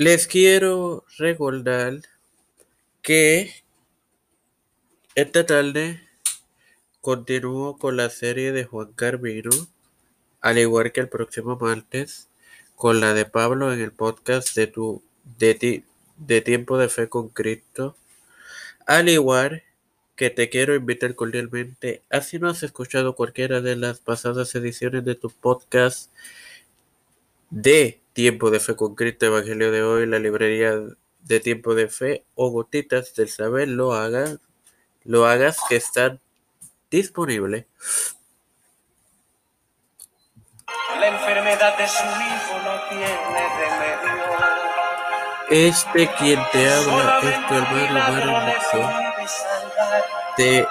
Les quiero recordar que esta tarde continúo con la serie de Juan Carvino, al igual que el próximo martes, con la de Pablo en el podcast de tu de, ti, de Tiempo de Fe con Cristo. Al igual que te quiero invitar cordialmente, así no has escuchado cualquiera de las pasadas ediciones de tu podcast de Tiempo de Fe con Cristo, Evangelio de hoy, la librería de Tiempo de Fe o Gotitas del Saber, lo hagas, lo hagas que están disponibles. La enfermedad de su hijo no tiene remedio. Este quien te habla es tu hermano Mario te,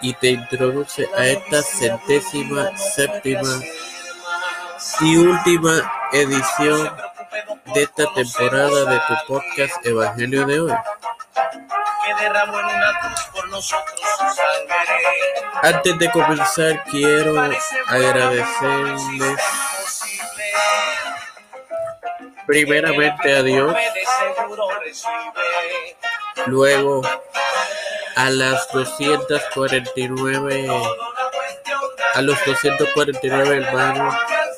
y te introduce a esta centésima séptima y última edición de esta temporada de tu podcast Evangelio de hoy. Antes de comenzar quiero agradecerles primeramente a Dios, luego a las 249 a los 249 hermanos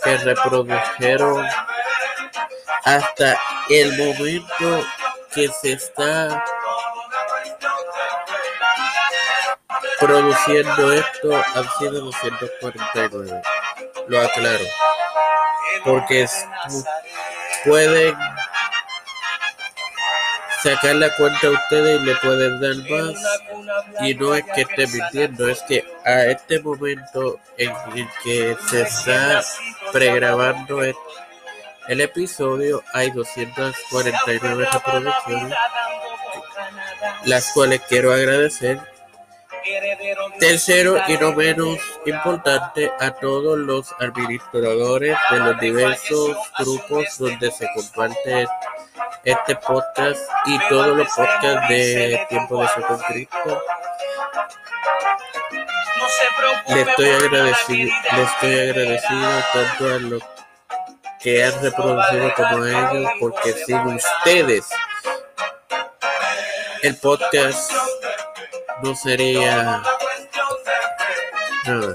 que reprodujeron hasta el momento que se está produciendo esto han sido 249 lo aclaro porque pueden sacar la cuenta a ustedes y le pueden dar más. Y no es que esté mintiendo es que a este momento en el que se está pregrabando el episodio hay 249 reproducciones las cuales quiero agradecer Tercero y no menos importante, a todos los administradores de los diversos grupos donde se comparte este podcast y todos los podcasts de Tiempo de Ser Cristo. Le estoy agradecido, le estoy agradecido tanto a los que han reproducido como a ellos, porque sin ustedes el podcast no sería nada.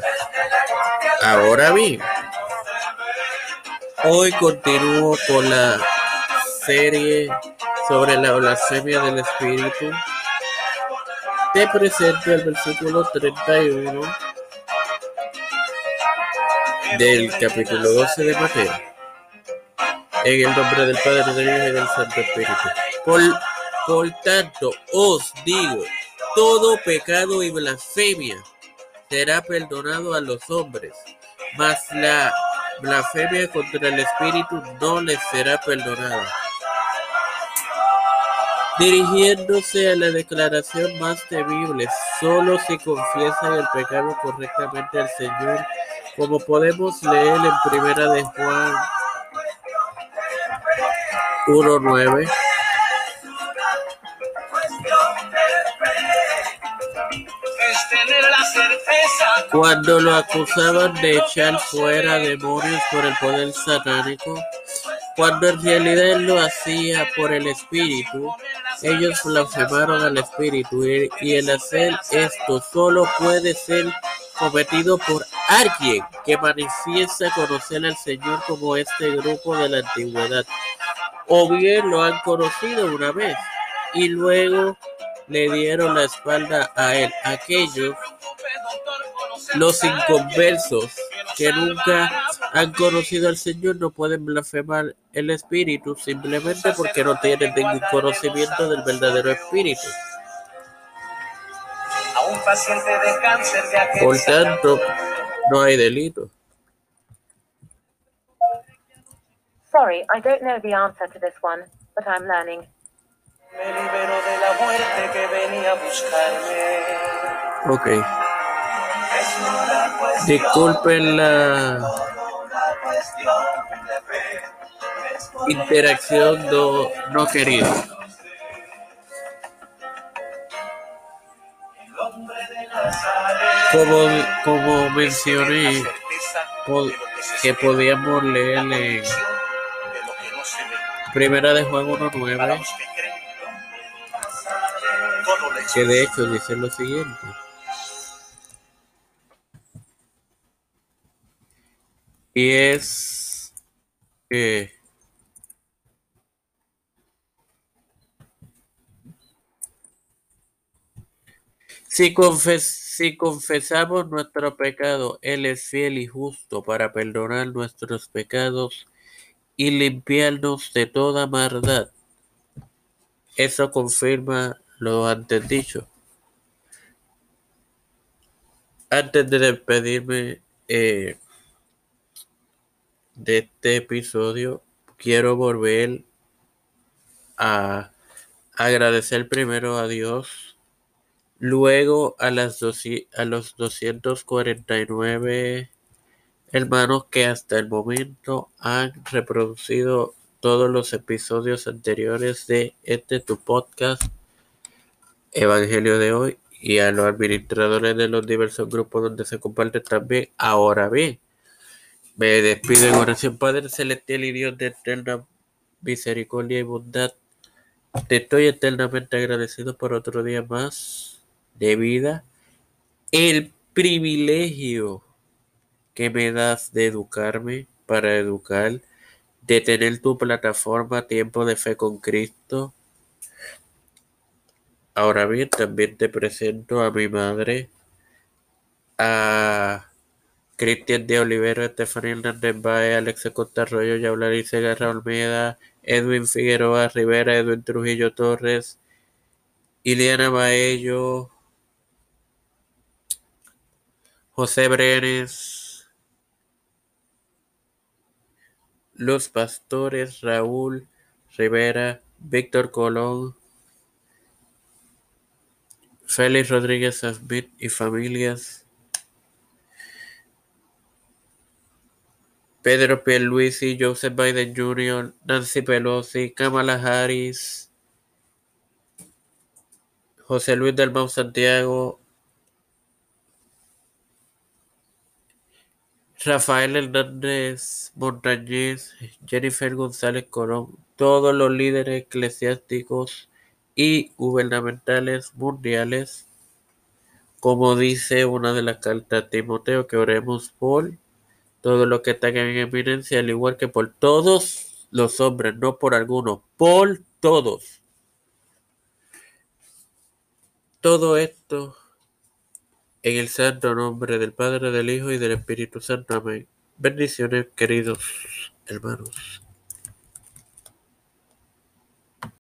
Ahora bien, hoy continúo con la serie sobre la blasfemia del Espíritu. Te presento el versículo 31 del capítulo 12 de Mateo. En el nombre del Padre, del Hijo y del Santo Espíritu. Por, por tanto, os digo, todo pecado y blasfemia será perdonado a los hombres, mas la blasfemia contra el Espíritu no les será perdonada. Dirigiéndose a la declaración más temible, solo se confiesa el pecado correctamente al Señor, como podemos leer en Primera de Juan 1.9. Cuando lo acusaban de echar fuera demonios por el poder satánico, cuando en realidad lo hacía por el Espíritu, ellos blasfemaron al Espíritu y el hacer esto solo puede ser cometido por alguien que manifiesta conocer al Señor como este grupo de la antigüedad, o bien lo han conocido una vez y luego le dieron la espalda a él. Aquellos los inconversos que nunca han conocido al Señor no pueden blasfemar el Espíritu simplemente porque no tienen ningún conocimiento del verdadero Espíritu. Por tanto, no hay delito. Sorry, I don't know the answer to this one, but I'm learning. Me libero de la muerte que venía a buscarme. Ok. Disculpen la interacción no querida. Como, como mencioné, que podíamos leer Primera de Juan para 1.9, los que creen. Todo le que de hecho dice lo siguiente. Y es que si, confes- si confesamos nuestro pecado, Él es fiel y justo para perdonar nuestros pecados y limpiarnos de toda maldad. Eso confirma lo antes dicho. Antes de despedirme eh, de este episodio, quiero volver a agradecer primero a Dios, luego a, las a los 249 hermanos que hasta el momento han reproducido todos los episodios anteriores de este tu podcast Evangelio de hoy y a los administradores de los diversos grupos donde se comparte también. Ahora bien, me despido en oración, Padre Celestial y Dios de eterna misericordia y bondad. Te estoy eternamente agradecido por otro día más de vida. El privilegio que me das de educarme para educar, de tener tu plataforma Tiempo de Fe con Cristo. Ahora bien, también te presento a mi madre, a Cristian de Olivero, Estefanía Hernández Baez, Alex Costa Arroyo, Yaulari Segarra Olmeda, Edwin Figueroa Rivera, Edwin Trujillo Torres, Iliana Baello, José Brenes, Los Pastores, Raúl Rivera, Víctor Colón, Félix Rodríguez Smith y familias, Pedro Pierluisi, Joseph Biden Jr., Nancy Pelosi, Kamala Harris, José Luis del Mau Santiago, Rafael Hernández Montañez, Jennifer González Colón, todos los líderes eclesiásticos y gubernamentales mundiales, como dice una de las cartas a Timoteo, que oremos por todo lo que están en eminencia, al igual que por todos los hombres, no por algunos, por todos. Todo esto en el santo nombre del Padre, del Hijo y del Espíritu Santo. Amén. Bendiciones, queridos hermanos.